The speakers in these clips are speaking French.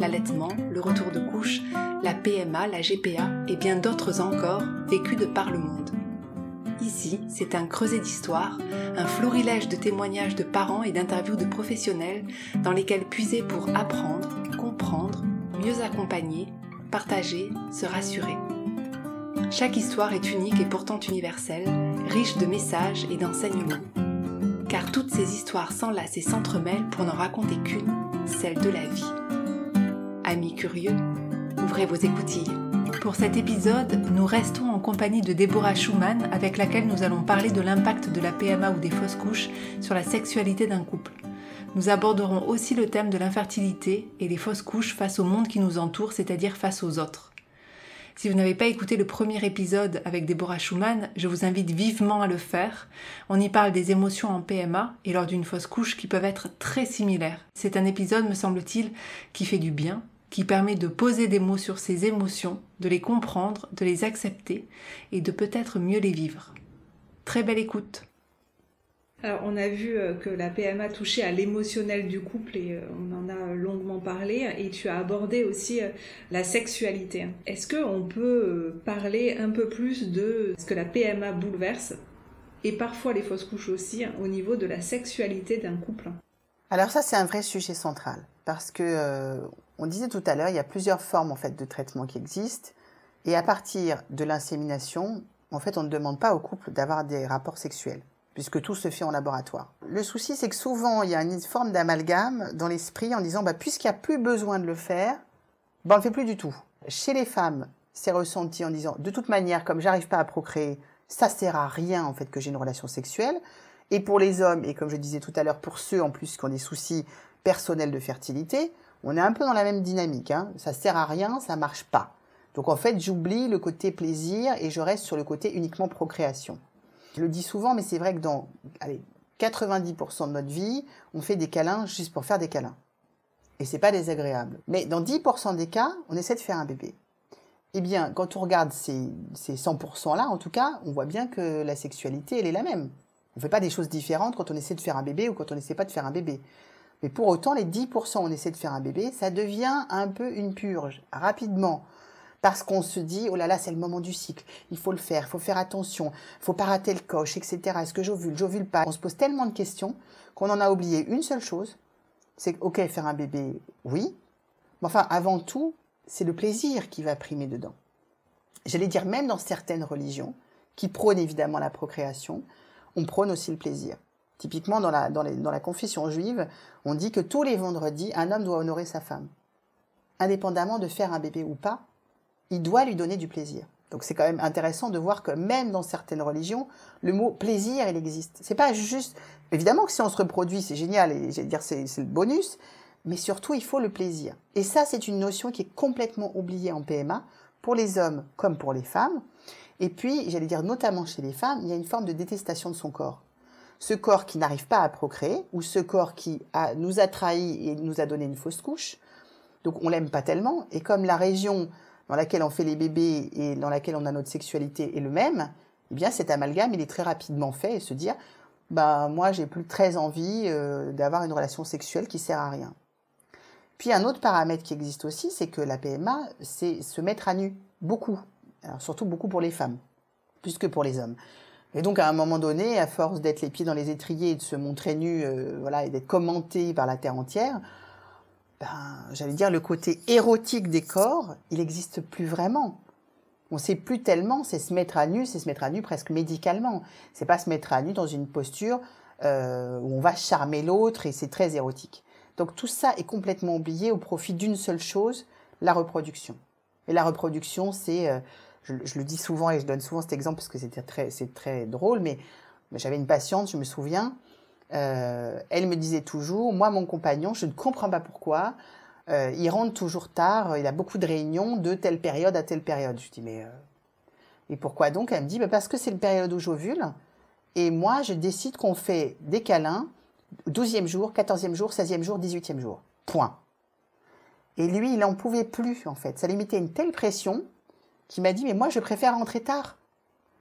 l'allaitement, le retour de couche, la PMA, la GPA et bien d'autres encore vécus de par le monde. Ici, c'est un creuset d'histoire, un florilège de témoignages de parents et d'interviews de professionnels dans lesquels puiser pour apprendre, comprendre, mieux accompagner, partager, se rassurer. Chaque histoire est unique et pourtant universelle, riche de messages et d'enseignements. Car toutes ces histoires s'enlacent et s'entremêlent pour n'en raconter qu'une, celle de la vie. Amis curieux, ouvrez vos écoutilles. Pour cet épisode, nous restons en compagnie de Deborah Schumann avec laquelle nous allons parler de l'impact de la PMA ou des fausses couches sur la sexualité d'un couple. Nous aborderons aussi le thème de l'infertilité et les fausses couches face au monde qui nous entoure, c'est-à-dire face aux autres. Si vous n'avez pas écouté le premier épisode avec Deborah Schumann, je vous invite vivement à le faire. On y parle des émotions en PMA et lors d'une fausse couche qui peuvent être très similaires. C'est un épisode, me semble-t-il, qui fait du bien, qui permet de poser des mots sur ces émotions, de les comprendre, de les accepter et de peut-être mieux les vivre. Très belle écoute. Alors, on a vu euh, que la PMA touchait à l'émotionnel du couple et euh, on en a longuement parlé et tu as abordé aussi euh, la sexualité. Est-ce qu'on peut parler un peu plus de ce que la PMA bouleverse et parfois les fausses couches aussi au niveau de la sexualité d'un couple? Alors ça c'est un vrai sujet central parce que on disait tout à l'heure il y a plusieurs formes en fait de traitement qui existent et à partir de l'insémination en fait on ne demande pas au couple d'avoir des rapports sexuels puisque tout se fait en laboratoire. Le souci, c'est que souvent, il y a une forme d'amalgame dans l'esprit en disant, bah, puisqu'il n'y a plus besoin de le faire, bah, on ne le fait plus du tout. Chez les femmes, c'est ressenti en disant, de toute manière, comme j'arrive pas à procréer, ça sert à rien, en fait, que j'ai une relation sexuelle. Et pour les hommes, et comme je disais tout à l'heure, pour ceux, en plus, qui ont des soucis personnels de fertilité, on est un peu dans la même dynamique, hein. Ça sert à rien, ça marche pas. Donc, en fait, j'oublie le côté plaisir et je reste sur le côté uniquement procréation. Je le dis souvent, mais c'est vrai que dans allez, 90% de notre vie, on fait des câlins juste pour faire des câlins. Et c'est pas désagréable. Mais dans 10% des cas, on essaie de faire un bébé. Eh bien, quand on regarde ces, ces 100%-là, en tout cas, on voit bien que la sexualité, elle est la même. On fait pas des choses différentes quand on essaie de faire un bébé ou quand on essaie pas de faire un bébé. Mais pour autant, les 10% où on essaie de faire un bébé, ça devient un peu une purge, rapidement parce qu'on se dit oh là là c'est le moment du cycle, il faut le faire, il faut faire attention, il faut pas rater le coche, etc. Est-ce que j'ovule, j'ovule pas? On se pose tellement de questions qu'on en a oublié une seule chose, c'est ok faire un bébé, oui, mais enfin avant tout c'est le plaisir qui va primer dedans. J'allais dire même dans certaines religions qui prônent évidemment la procréation, on prône aussi le plaisir. Typiquement dans la, confession juive, on dit que tous les vendredis, un homme doit honorer sa femme. Indépendamment de faire un bébé ou pas, il doit lui donner du plaisir. Donc c'est quand même intéressant de voir que même dans certaines religions, le mot plaisir, il existe. C'est pas juste, évidemment que si on se reproduit, c'est génial, et j'allais dire c'est le bonus, mais surtout il faut le plaisir. Et ça, c'est une notion qui est complètement oubliée en PMA, pour les hommes comme pour les femmes. Et puis, j'allais dire notamment chez les femmes, il y a une forme de détestation de son corps. Ce corps qui n'arrive pas à procréer, ou ce corps qui nous a trahis et nous a donné une fausse couche, donc on l'aime pas tellement, et comme la région dans laquelle on fait les bébés et dans laquelle on a notre sexualité est le même, eh bien cet amalgame, il est très rapidement fait et se dire, bah moi j'ai plus très envie euh, d'avoir une relation sexuelle qui sert à rien. Puis un autre paramètre qui existe aussi, c'est que la PMA, c'est se mettre à nu, beaucoup, surtout beaucoup pour les femmes, plus que pour les hommes. Et donc à un moment donné, à force d'être les pieds dans les étriers et de se montrer nu, euh, voilà, et d'être commenté par la terre entière, ben, j'allais dire, le côté érotique des corps, il n'existe plus vraiment. On sait plus tellement, c'est se mettre à nu, c'est se mettre à nu presque médicalement. C'est pas se mettre à nu dans une posture euh, où on va charmer l'autre et c'est très érotique. Donc tout ça est complètement oublié au profit d'une seule chose, la reproduction. Et la reproduction, c'est, euh, je, le dis souvent et je donne souvent cet exemple parce que c'était très, c'est très drôle, mais j'avais une patiente, je me souviens, euh, elle me disait toujours, moi mon compagnon, je ne comprends pas pourquoi, euh, il rentre toujours tard, il a beaucoup de réunions de telle période à telle période. Je dis mais euh, et pourquoi donc? Elle me dit bah, parce que c'est le période où j'ovule et moi je décide qu'on fait des câlins 12e jour, 14e jour, 16e jour, 18e jour. Point. Et lui, il n'en pouvait plus en fait. Ça lui mettait une telle pression qu'il m'a dit mais moi je préfère rentrer tard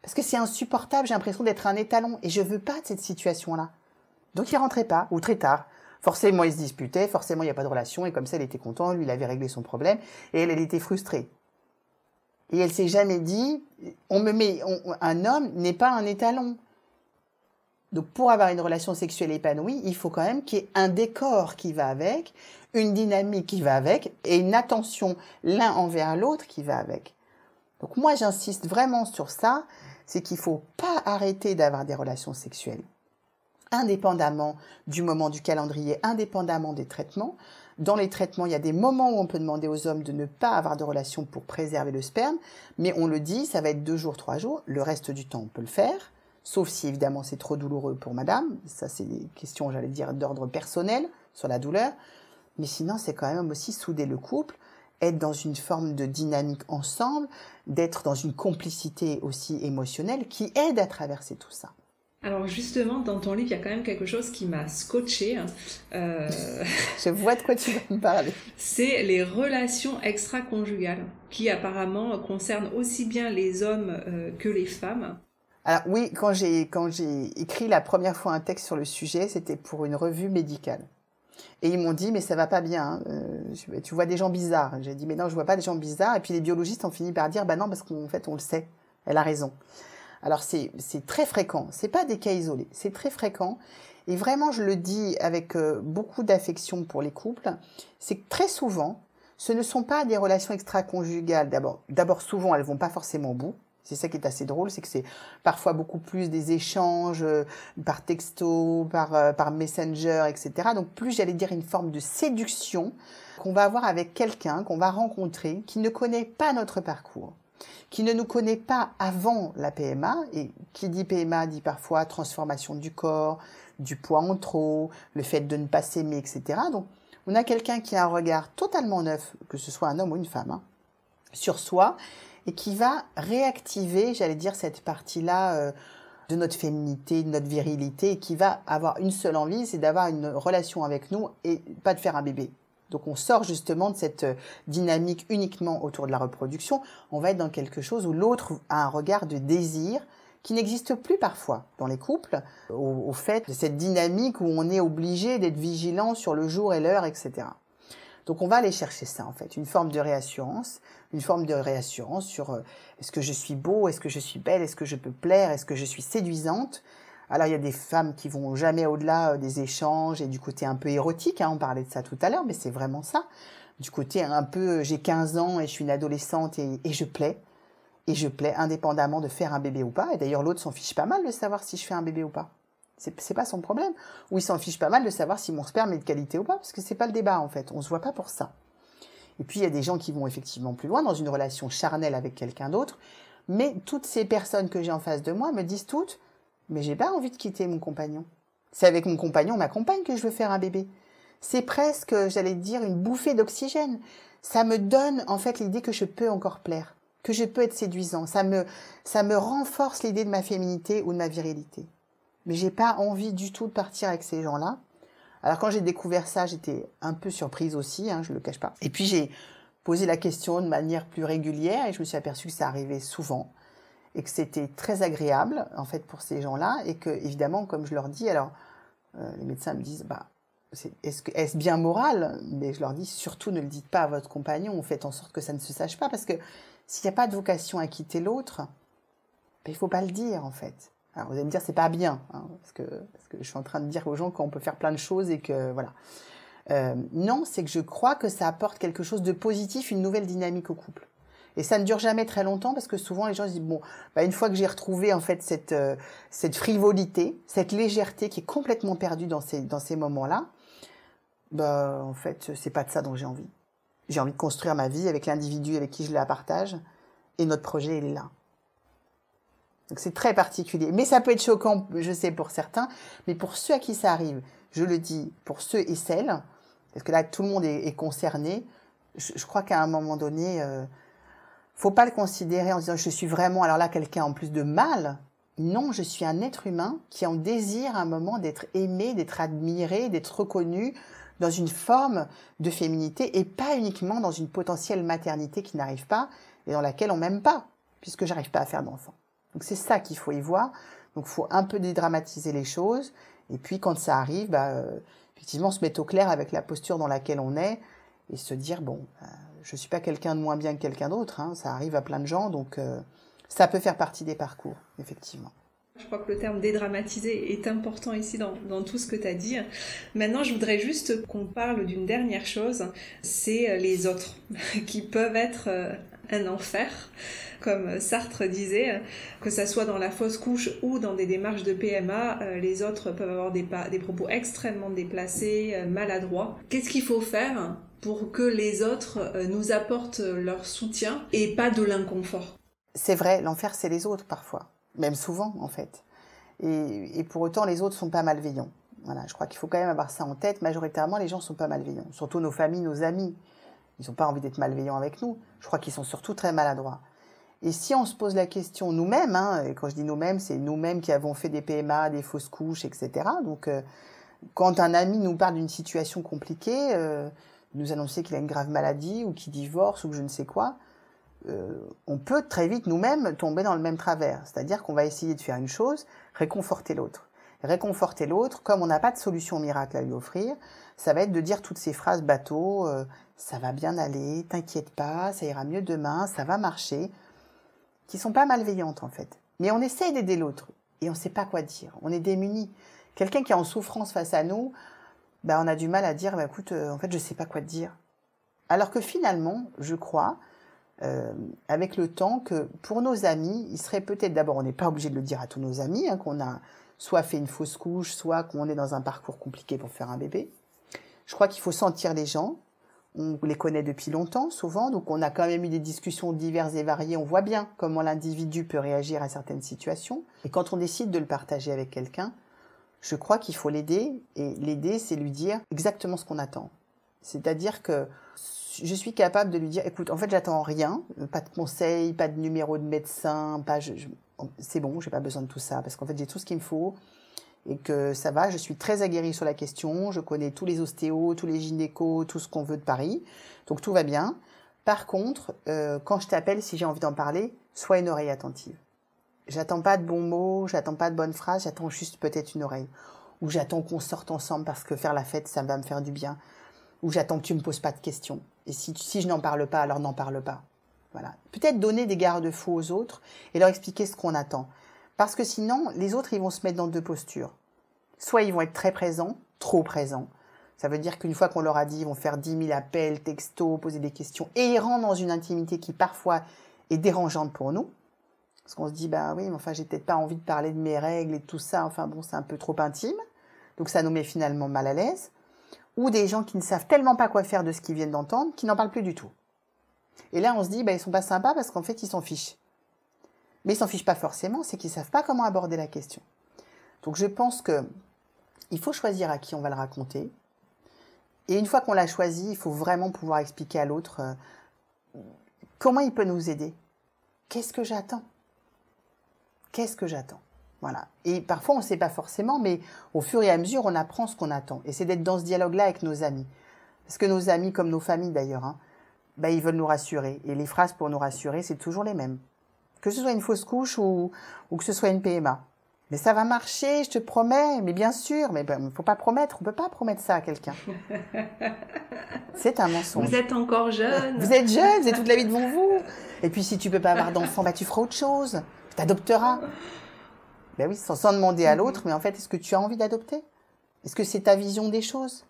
parce que c'est insupportable, j'ai l'impression d'être un étalon et je veux pas de cette situation-là. Donc il rentrait pas ou très tard. Forcément, ils se disputaient, forcément, il n'y a pas de relation, et comme ça, elle était contente, lui, il avait réglé son problème, et elle, elle était frustrée. Et elle s'est jamais dit, on me met, un homme n'est pas un étalon. Donc, pour avoir une relation sexuelle épanouie, il faut quand même qu'il y ait un décor qui va avec, une dynamique qui va avec, et une attention l'un envers l'autre qui va avec. Donc, moi, j'insiste vraiment sur ça, c'est qu'il faut pas arrêter d'avoir des relations sexuelles indépendamment du moment du calendrier, indépendamment des traitements. Dans les traitements, il y a des moments où on peut demander aux hommes de ne pas avoir de relation pour préserver le sperme, mais on le dit, ça va être deux jours, trois jours. Le reste du temps, on peut le faire, sauf si évidemment c'est trop douloureux pour madame. Ça, c'est des questions, j'allais dire, d'ordre personnel sur la douleur. Mais sinon, c'est quand même aussi souder le couple, être dans une forme de dynamique ensemble, d'être dans une complicité aussi émotionnelle qui aide à traverser tout ça. Alors justement, dans ton livre, il y a quand même quelque chose qui m'a scotché. Hein. Euh... Je vois de quoi tu vas me parler. C'est les relations extra-conjugales, qui apparemment concernent aussi bien les hommes euh, que les femmes. Alors oui, quand j'ai quand j'ai écrit la première fois un texte sur le sujet, c'était pour une revue médicale. Et ils m'ont dit mais ça va pas bien, hein. euh, tu vois des gens bizarres. J'ai dit mais non, je vois pas des gens bizarres. Et puis les biologistes ont fini par dire bah non parce qu'en fait on le sait, elle a raison. Alors c'est très fréquent, c'est pas des cas isolés, c'est très fréquent. Et vraiment, je le dis avec euh, beaucoup d'affection pour les couples, c'est que très souvent, ce ne sont pas des relations extra-conjugales. D'abord, souvent, elles vont pas forcément au bout. C'est ça qui est assez drôle, c'est que c'est parfois beaucoup plus des échanges euh, par texto, par, euh, messenger, etc. Donc plus, j'allais dire, une forme de séduction qu'on va avoir avec quelqu'un qu'on va rencontrer qui ne connaît pas notre parcours qui ne nous connaît pas avant la PMA, et qui dit PMA dit parfois transformation du corps, du poids en trop, le fait de ne pas s'aimer, etc. Donc, on a quelqu'un qui a un regard totalement neuf, que ce soit un homme ou une femme, hein, sur soi, et qui va réactiver, j'allais dire, cette partie-là euh, de notre féminité, de notre virilité, et qui va avoir une seule envie, c'est d'avoir une relation avec nous et pas de faire un bébé. Donc on sort justement de cette euh, dynamique uniquement autour de la reproduction. On va être dans quelque chose où l'autre a un regard de désir qui n'existe plus parfois dans les couples, au, fait de cette dynamique où on est obligé d'être vigilant sur le jour et l'heure, etc. Donc on va aller chercher ça en fait, une forme de réassurance, une forme de réassurance sur euh, est-ce que je suis beau, est-ce que je suis belle, est-ce que je peux plaire, est-ce que je suis séduisante, alors il y a des femmes qui vont jamais au-delà euh, des échanges et du côté un peu érotique, hein, on parlait de ça tout à l'heure, mais c'est vraiment ça. Du côté un peu, euh, j'ai 15 ans et je suis une adolescente et, je plais. Et je plais indépendamment de faire un bébé ou pas. Et d'ailleurs l'autre s'en fiche pas mal de savoir si je fais un bébé ou pas. C'est pas son problème. Ou il s'en fiche pas mal de savoir si mon sperme est de qualité ou pas, parce que c'est pas le débat en fait. On se voit pas pour ça. Et puis il y a des gens qui vont effectivement plus loin dans une relation charnelle avec quelqu'un d'autre. Mais toutes ces personnes que j'ai en face de moi me disent toutes, mais j'ai pas envie de quitter mon compagnon. C'est avec mon compagnon, ma compagne, que je veux faire un bébé. C'est presque, j'allais dire, une bouffée d'oxygène. Ça me donne en fait l'idée que je peux encore plaire, que je peux être séduisant. Ça me, ça me renforce l'idée de ma féminité ou de ma virilité. Mais j'ai pas envie du tout de partir avec ces gens-là. Alors quand j'ai découvert ça, j'étais un peu surprise aussi, hein, je le cache pas. Et puis j'ai posé la question de manière plus régulière et je me suis aperçue que ça arrivait souvent et que c'était très agréable en fait pour ces gens-là et que évidemment comme je leur dis alors euh, les médecins me disent bah est-ce bien moral? Mais je leur dis surtout ne le dites pas à votre compagnon faites en sorte que ça ne se sache pas parce que s'il n'y a pas de vocation à quitter l'autre ben, il faut pas le dire en fait alors vous allez me dire c'est pas bien hein, parce que parce que je suis en train de dire aux gens qu'on peut faire plein de choses et que voilà euh, non c'est que je crois que ça apporte quelque chose de positif une nouvelle dynamique au couple et ça ne dure jamais très longtemps parce que souvent les gens se disent bon, bah une fois que j'ai retrouvé en fait cette euh, cette frivolité, cette légèreté qui est complètement perdue dans ces dans ces moments-là, bah en fait c'est pas de ça dont j'ai envie. J'ai envie de construire ma vie avec l'individu avec qui je la partage et notre projet il est là. Donc c'est très particulier, mais ça peut être choquant, je sais pour certains, mais pour ceux à qui ça arrive, je le dis pour ceux et celles, Parce que là, tout le monde est, concerné. Je, crois qu'à un moment donné, euh, faut pas le considérer en disant je suis vraiment alors là quelqu'un en plus de mal. Non, je suis un être humain qui en désire un moment d'être aimé, d'être admiré, d'être reconnu dans une forme de féminité et pas uniquement dans une potentielle maternité qui n'arrive pas et dans laquelle on m'aime pas, puisque j'arrive pas à faire d'enfant. Donc c'est ça qu'il faut y voir. Donc il faut un peu dédramatiser les choses. Et puis quand ça arrive, bah, euh, effectivement, se mettre au clair avec la posture dans laquelle on est et se dire bon, euh, je suis pas quelqu'un de moins bien que quelqu'un d'autre. Hein, ça arrive à plein de gens, donc euh, ça peut faire partie des parcours, effectivement. Je crois que le terme dédramatiser est important ici dans, dans tout ce que tu as dit. Maintenant, je voudrais juste qu'on parle d'une dernière chose, c'est les autres, qui peuvent être un enfer, comme Sartre disait, que ça soit dans la fausse couche ou dans des démarches de PMA, euh, les autres peuvent avoir des, des propos extrêmement déplacés, euh, maladroits. Qu'est-ce qu'il faut faire pour que les autres euh, nous apportent leur soutien et pas de l'inconfort? C'est vrai, l'enfer c'est les autres parfois, même souvent en fait. Et, et pour autant, les autres sont pas malveillants. Voilà, je crois qu'il faut quand même avoir ça en tête. Majoritairement, les gens sont pas malveillants, surtout nos familles, nos amis. Ils n'ont pas envie d'être malveillants avec nous. Je crois qu'ils sont surtout très maladroits. Et si on se pose la question nous-mêmes, hein, et quand je dis nous-mêmes, c'est nous-mêmes qui avons fait des PMA, des fausses couches, etc. Donc, euh, quand un ami nous parle d'une situation compliquée, euh, nous annoncer qu'il a une grave maladie ou qu'il divorce ou que je ne sais quoi, euh, on peut très vite nous-mêmes tomber dans le même travers. C'est-à-dire qu'on va essayer de faire une chose, réconforter l'autre. Réconforter l'autre, comme on n'a pas de solution miracle à lui offrir, ça va être de dire toutes ces phrases bateau, euh, ça va bien aller, t'inquiète pas, ça ira mieux demain, ça va marcher, qui sont pas malveillantes en fait. Mais on essaye d'aider l'autre et on ne sait pas quoi dire, on est démuni. Quelqu'un qui est en souffrance face à nous, bah, on a du mal à dire, bah, écoute, euh, en fait, je sais pas quoi te dire. Alors que finalement, je crois, euh, avec le temps, que pour nos amis, il serait peut-être d'abord, on n'est pas obligé de le dire à tous nos amis, hein, qu'on a soit fait une fausse couche, soit qu'on est dans un parcours compliqué pour faire un bébé. Je crois qu'il faut sentir les gens. On les connaît depuis longtemps, souvent, donc on a quand même eu des discussions diverses et variées. On voit bien comment l'individu peut réagir à certaines situations. Et quand on décide de le partager avec quelqu'un, je crois qu'il faut l'aider. Et l'aider, c'est lui dire exactement ce qu'on attend. C'est-à-dire que je suis capable de lui dire, écoute, en fait, j'attends rien, pas de conseils, pas de numéro de médecin, pas, c'est bon, j'ai pas besoin de tout ça, parce qu'en fait, j'ai tout ce qu'il me faut et que ça va, je suis très aguerrie sur la question, je connais tous les ostéos, tous les gynécos, tout ce qu'on veut de Paris, donc tout va bien. Par contre, euh, quand je t'appelle, si j'ai envie d'en parler, sois une oreille attentive. J'attends pas de bons mots, j'attends pas de bonnes phrases, j'attends juste peut-être une oreille. Ou j'attends qu'on sorte ensemble parce que faire la fête, ça va me faire du bien. Ou j'attends que tu me poses pas de questions. Et si, si je n'en parle pas, alors n'en parle pas. Voilà. Peut-être donner des garde-fous aux autres et leur expliquer ce qu'on attend. Parce que sinon, les autres, ils vont se mettre dans deux postures. Soit ils vont être très présents, trop présents. Ça veut dire qu'une fois qu'on leur a dit, ils vont faire 10 000 appels, textos, poser des questions, et ils rentrent dans une intimité qui parfois est dérangeante pour nous. Parce qu'on se dit, bah oui, mais enfin, j'ai peut-être pas envie de parler de mes règles et tout ça. Enfin bon, c'est un peu trop intime. Donc ça nous met finalement mal à l'aise. Ou des gens qui ne savent tellement pas quoi faire de ce qu'ils viennent d'entendre, qui n'en parlent plus du tout. Et là, on se dit, bah, ils sont pas sympas parce qu'en fait, ils s'en fichent. Mais ils s'en fichent pas forcément, c'est qu'ils savent pas comment aborder la question. Donc je pense que il faut choisir à qui on va le raconter. Et une fois qu'on l'a choisi, il faut vraiment pouvoir expliquer à l'autre euh, comment il peut nous aider. Qu'est-ce que j'attends? Qu'est-ce que j'attends? Voilà. Et parfois, on ne sait pas forcément, mais au fur et à mesure, on apprend ce qu'on attend. Et c'est d'être dans ce dialogue-là avec nos amis. Parce que nos amis, comme nos familles d'ailleurs, hein, bah, ils veulent nous rassurer. Et les phrases pour nous rassurer, c'est toujours les mêmes que ce soit une fausse couche ou, ou que ce soit une PMA. Mais ça va marcher, je te promets. Mais bien sûr, mais il ben, faut pas promettre. On peut pas promettre ça à quelqu'un. C'est un mensonge. Vous êtes encore jeune. Vous êtes jeune, vous avez toute la vie devant vous. Et puis si tu peux pas avoir d'enfant, bah tu feras autre chose. Tu adopteras. Ben oui, sans, sans demander à l'autre. Mais en fait, est-ce que tu as envie d'adopter? Est-ce que c'est ta vision des choses?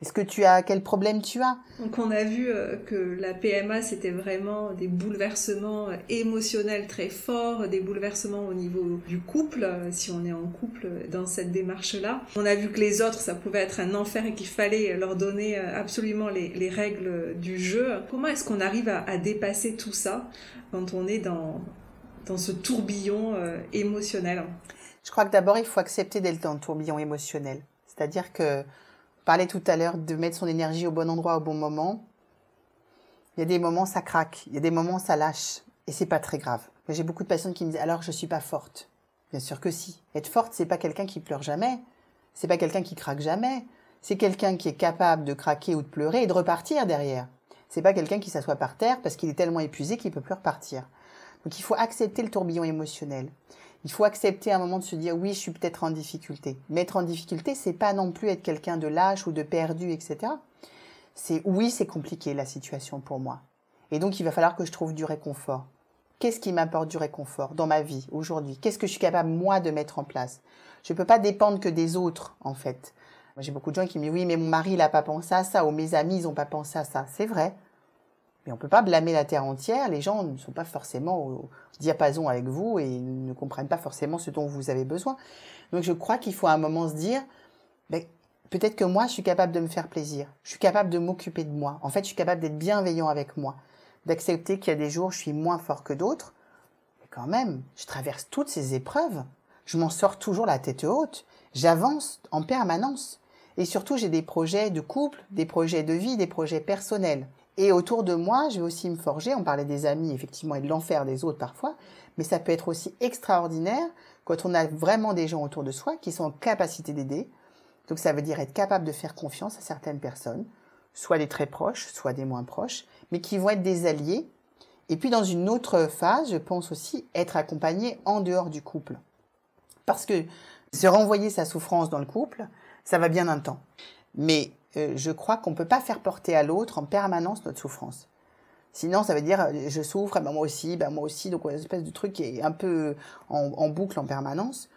Est-ce que tu as quel problème tu as? Donc on a vu euh, que la PMA c'était vraiment des bouleversements euh, émotionnels très forts, des bouleversements au niveau du couple euh, si on est en couple dans cette démarche-là. On a vu que les autres ça pouvait être un enfer et qu'il fallait leur donner absolument les, règles du jeu. Comment est-ce qu'on arrive à, dépasser tout ça quand on est dans dans ce tourbillon émotionnel? Je crois que d'abord il faut accepter d'être dans le tourbillon émotionnel. C'est-à-dire que parlait tout à l'heure de mettre son énergie au bon endroit au bon moment. Il y a des moments ça craque, il y a des moments ça lâche et c'est pas très grave. J'ai beaucoup de patients qui me disent alors je suis pas forte. Bien sûr que si. Être forte c'est pas quelqu'un qui pleure jamais, c'est pas quelqu'un qui craque jamais, c'est quelqu'un qui est capable de craquer ou de pleurer et de repartir derrière. C'est pas quelqu'un qui s'assoit par terre parce qu'il est tellement épuisé qu'il peut plus repartir. Donc il faut accepter le tourbillon émotionnel. Il faut accepter à un moment de se dire oui, je suis peut-être en difficulté. Mais être en difficulté, c'est pas non plus être quelqu'un de lâche ou de perdu, etc. C'est oui, c'est compliqué la situation pour moi. Et donc il va falloir que je trouve du réconfort. Qu'est-ce qui m'apporte du réconfort dans ma vie aujourd'hui? Qu'est-ce que je suis capable moi de mettre en place? Je ne peux pas dépendre que des autres en fait. J'ai beaucoup de gens qui me disent oui, mais mon mari n'a pas pensé à ça ou mes amis ils n'ont pas pensé à ça. C'est vrai. Mais on peut pas blâmer la terre entière. Les gens ne sont pas forcément au diapason avec vous et ne comprennent pas forcément ce dont vous avez besoin. Donc je crois qu'il faut à un moment se dire, ben, peut-être que moi, je suis capable de me faire plaisir. Je suis capable de m'occuper de moi. En fait, je suis capable d'être bienveillant avec moi. D'accepter qu'il y a des jours, je suis moins fort que d'autres. Mais quand même, je traverse toutes ces épreuves. Je m'en sors toujours la tête haute. J'avance en permanence. Et surtout, j'ai des projets de couple, des projets de vie, des projets personnels. Et autour de moi, je vais aussi me forger. On parlait des amis, effectivement, et de l'enfer des autres parfois. Mais ça peut être aussi extraordinaire quand on a vraiment des gens autour de soi qui sont en capacité d'aider. Donc ça veut dire être capable de faire confiance à certaines personnes, soit des très proches, soit des moins proches, mais qui vont être des alliés. Et puis dans une autre phase, je pense aussi être accompagné en dehors du couple. Parce que se renvoyer sa souffrance dans le couple, ça va bien un temps. Mais euh, je crois qu'on ne peut pas faire porter à l'autre en permanence notre souffrance. Sinon, ça veut dire euh, je souffre, ben moi aussi, ben moi aussi, donc une espèce de truc qui est un peu en, en boucle en permanence.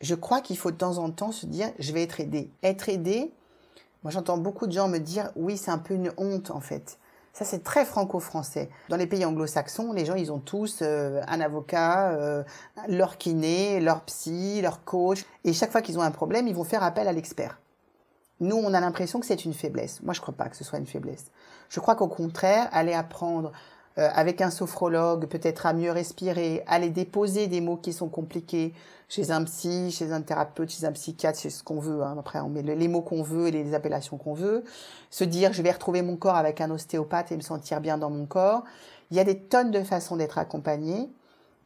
Je crois qu'il faut de temps en temps se dire je vais être aidé. Être aidé, moi j'entends beaucoup de gens me dire oui, c'est un peu une honte en fait. Ça, c'est très franco-français. Dans les pays anglo-saxons, les gens, ils ont tous euh, un avocat, euh, leur kiné, leur psy, leur coach. Et chaque fois qu'ils ont un problème, ils vont faire appel à l'expert. Nous, on a l'impression que c'est une faiblesse. Moi, je ne crois pas que ce soit une faiblesse. Je crois qu'au contraire, aller apprendre euh, avec un sophrologue, peut-être à mieux respirer, aller déposer des mots qui sont compliqués chez un psy, chez un thérapeute, chez un psychiatre, chez ce qu'on veut. Hein. Après, on met les mots qu'on veut et les appellations qu'on veut. Se dire, je vais retrouver mon corps avec un ostéopathe et me sentir bien dans mon corps. Il y a des tonnes de façons d'être accompagné.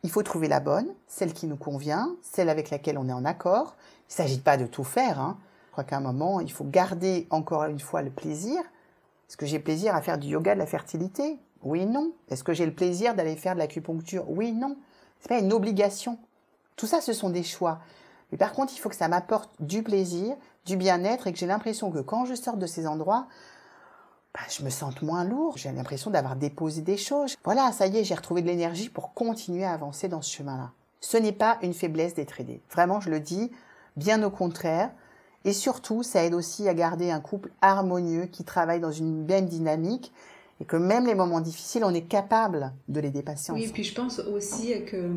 Il faut trouver la bonne, celle qui nous convient, celle avec laquelle on est en accord. Il ne s'agit pas de tout faire. Hein crois qu'à un moment, il faut garder encore une fois le plaisir. Est-ce que j'ai plaisir à faire du yoga de la fertilité? Oui, non. Est-ce que j'ai le plaisir d'aller faire de l'acupuncture? Oui, non. C'est pas une obligation. Tout ça, ce sont des choix. Mais par contre, il faut que ça m'apporte du plaisir, du bien-être et que j'ai l'impression que quand je sors de ces endroits, bah, je me sens moins lourd. J'ai l'impression d'avoir déposé des choses. Voilà, ça y est, j'ai retrouvé de l'énergie pour continuer à avancer dans ce chemin-là. Ce n'est pas une faiblesse d'être aidé. Vraiment, je le dis, bien au contraire. Et surtout, ça aide aussi à garder un couple harmonieux qui travaille dans une même dynamique et que même les moments difficiles, on est capable de les dépasser Oui, et puis je pense aussi que,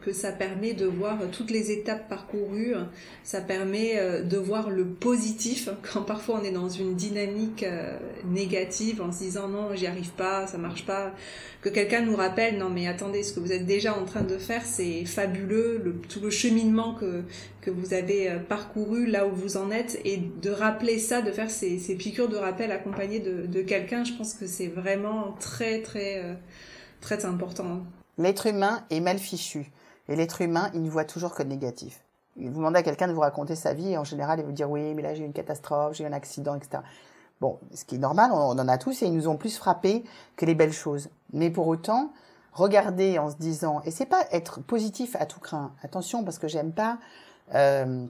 que ça permet de voir toutes les étapes parcourues, ça permet euh, de voir le positif quand parfois on est dans une dynamique euh, négative en se disant non, j'y arrive pas, ça marche pas, que quelqu'un nous rappelle non mais attendez, ce que vous êtes déjà en train de faire, c'est fabuleux, le, tout le cheminement que, que vous avez euh, parcouru là où vous en êtes et de rappeler ça, de faire ces, piqûres de rappel accompagnées de, quelqu'un, je pense que c'est vraiment très très euh, très important. L'être humain est mal fichu et l'être humain il ne voit toujours que le négatif. Vous demandez à quelqu'un de vous raconter sa vie et en général il vous dire oui mais là j'ai eu une catastrophe, j'ai eu un accident, etc. Bon, ce qui est normal, on en a tous et ils nous ont plus frappé que les belles choses. Mais pour autant, regarder en se disant, et c'est pas être positif à tout craint. Attention parce que j'aime pas euh,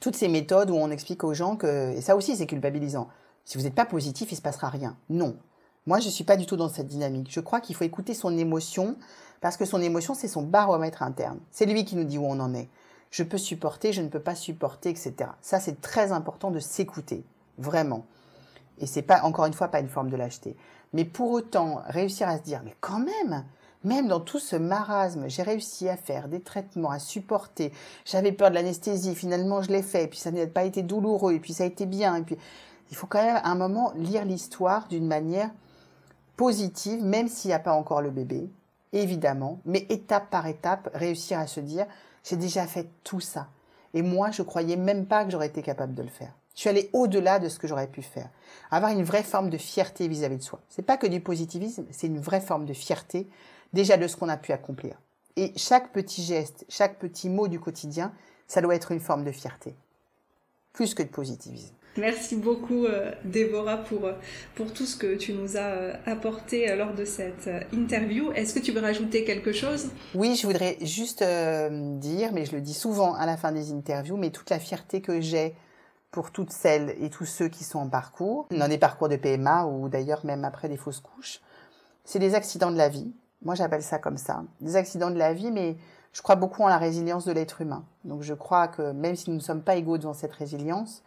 toutes ces méthodes où on explique aux gens que, et ça aussi c'est culpabilisant. Si vous n'êtes pas positif, il se passera rien. Non. Moi, je suis pas du tout dans cette dynamique. Je crois qu'il faut écouter son émotion parce que son émotion, c'est son baromètre interne. C'est lui qui nous dit où on en est. Je peux supporter, je ne peux pas supporter, etc. Ça, c'est très important de s'écouter. Vraiment. Et c'est pas, encore une fois, pas une forme de lâcheté. Mais pour autant, réussir à se dire, mais quand même, même dans tout ce marasme, j'ai réussi à faire des traitements, à supporter. J'avais peur de l'anesthésie, finalement je l'ai fait, et puis ça n'a pas été douloureux, et puis ça a été bien. Et puis il faut quand même à un moment lire l'histoire d'une manière positive, même s'il n'y a pas encore le bébé, évidemment, mais étape par étape, réussir à se dire, j'ai déjà fait tout ça. Et moi, je croyais même pas que j'aurais été capable de le faire. Je suis allé au-delà de ce que j'aurais pu faire. Avoir une vraie forme de fierté vis-à-vis de soi. C'est pas que du positivisme, c'est une vraie forme de fierté déjà de ce qu'on a pu accomplir. Et chaque petit geste, chaque petit mot du quotidien, ça doit être une forme de fierté. Plus que de positivisme. Merci beaucoup, euh, Déborah, pour, euh, pour tout ce que tu nous as euh, apporté lors de cette interview. Est-ce que tu veux rajouter quelque chose? Oui, je voudrais juste dire, mais je le dis souvent à la fin des interviews, mais toute la fierté que j'ai pour toutes celles et tous ceux qui sont en parcours, dans des parcours de PMA ou d'ailleurs même après des fausses couches, c'est des accidents de la vie. Moi, j'appelle ça comme ça. Des accidents de la vie, mais je crois beaucoup en la résilience de l'être humain. Donc je crois que même si nous ne sommes pas égaux devant cette résilience,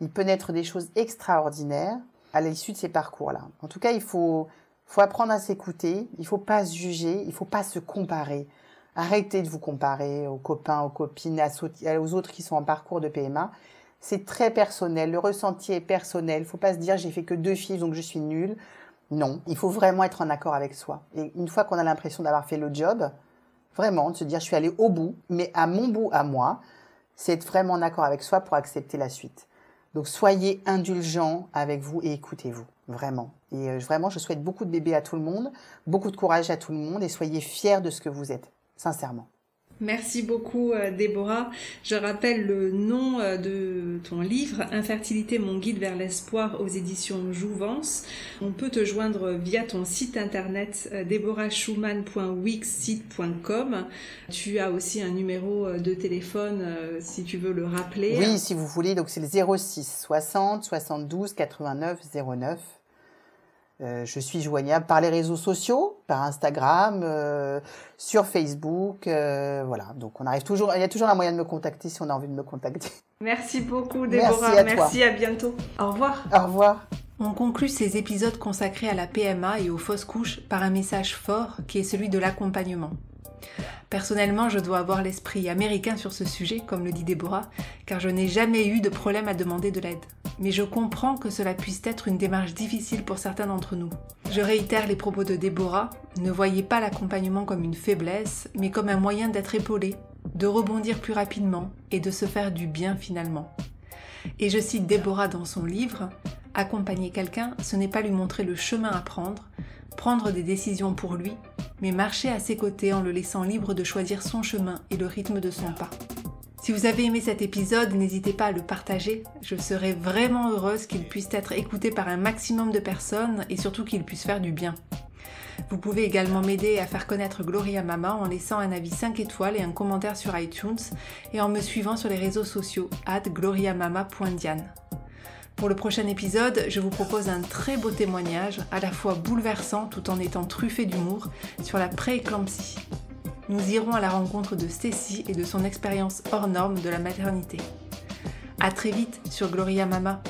il peut naître des choses extraordinaires à l'issue de ces parcours-là. En tout cas, il faut, faut apprendre à s'écouter, il faut pas se juger, il faut pas se comparer. Arrêtez de vous comparer aux copains, aux copines, aux autres qui sont en parcours de PMA. C'est très personnel, le ressenti est personnel. Il faut pas se dire j'ai fait que deux filles donc je suis nulle. Non, il faut vraiment être en accord avec soi. Et une fois qu'on a l'impression d'avoir fait le job, vraiment de se dire je suis allé au bout, mais à mon bout à moi, c'est être vraiment en accord avec soi pour accepter la suite. Donc soyez indulgents avec vous et écoutez-vous, vraiment. Et euh, vraiment, je souhaite beaucoup de bébés à tout le monde, beaucoup de courage à tout le monde et soyez fiers de ce que vous êtes, sincèrement. Merci beaucoup euh, Déborah. Je rappelle le nom euh, de ton livre, Infertilité, mon guide vers l'espoir aux éditions Jouvence. On peut te joindre via ton site internet euh, deborahschumann.wixsite.com. Tu as aussi un numéro de téléphone si tu veux le rappeler. Oui, si vous voulez. Donc c'est le 06 60 72 89 09. Euh, je suis joignable par les réseaux sociaux, par Instagram, euh, sur Facebook, euh, voilà. Donc on arrive toujours, il y a toujours un moyen de me contacter si on a envie de me contacter. Merci beaucoup Déborah, merci à, merci, à bientôt. Au revoir. Au revoir. On conclut ces épisodes consacrés à la PMA et aux fausses couches par un message fort qui est celui de l'accompagnement. Personnellement, je dois avoir l'esprit américain sur ce sujet, comme le dit Déborah, car je n'ai jamais eu de problème à demander de l'aide. Mais je comprends que cela puisse être une démarche difficile pour certains d'entre nous. Je réitère les propos de Déborah, ne voyez pas l'accompagnement comme une faiblesse, mais comme un moyen d'être épaulé, de rebondir plus rapidement et de se faire du bien finalement. Et je cite Déborah dans son livre, Accompagner quelqu'un, ce n'est pas lui montrer le chemin à prendre, prendre des décisions pour lui, mais marcher à ses côtés en le laissant libre de choisir son chemin et le rythme de son pas. Si vous avez aimé cet épisode, n'hésitez pas à le partager. Je serais vraiment heureuse qu'il puisse être écouté par un maximum de personnes et surtout qu'il puisse faire du bien. Vous pouvez également m'aider à faire connaître Gloria Mama en laissant un avis 5 étoiles et un commentaire sur iTunes et en me suivant sur les réseaux sociaux at gloriamama.diane. Pour le prochain épisode, je vous propose un très beau témoignage, à la fois bouleversant tout en étant truffé d'humour, sur la prééclampsie. Nous irons à la rencontre de Stacy et de son expérience hors norme de la maternité. A très vite sur Gloria Mama.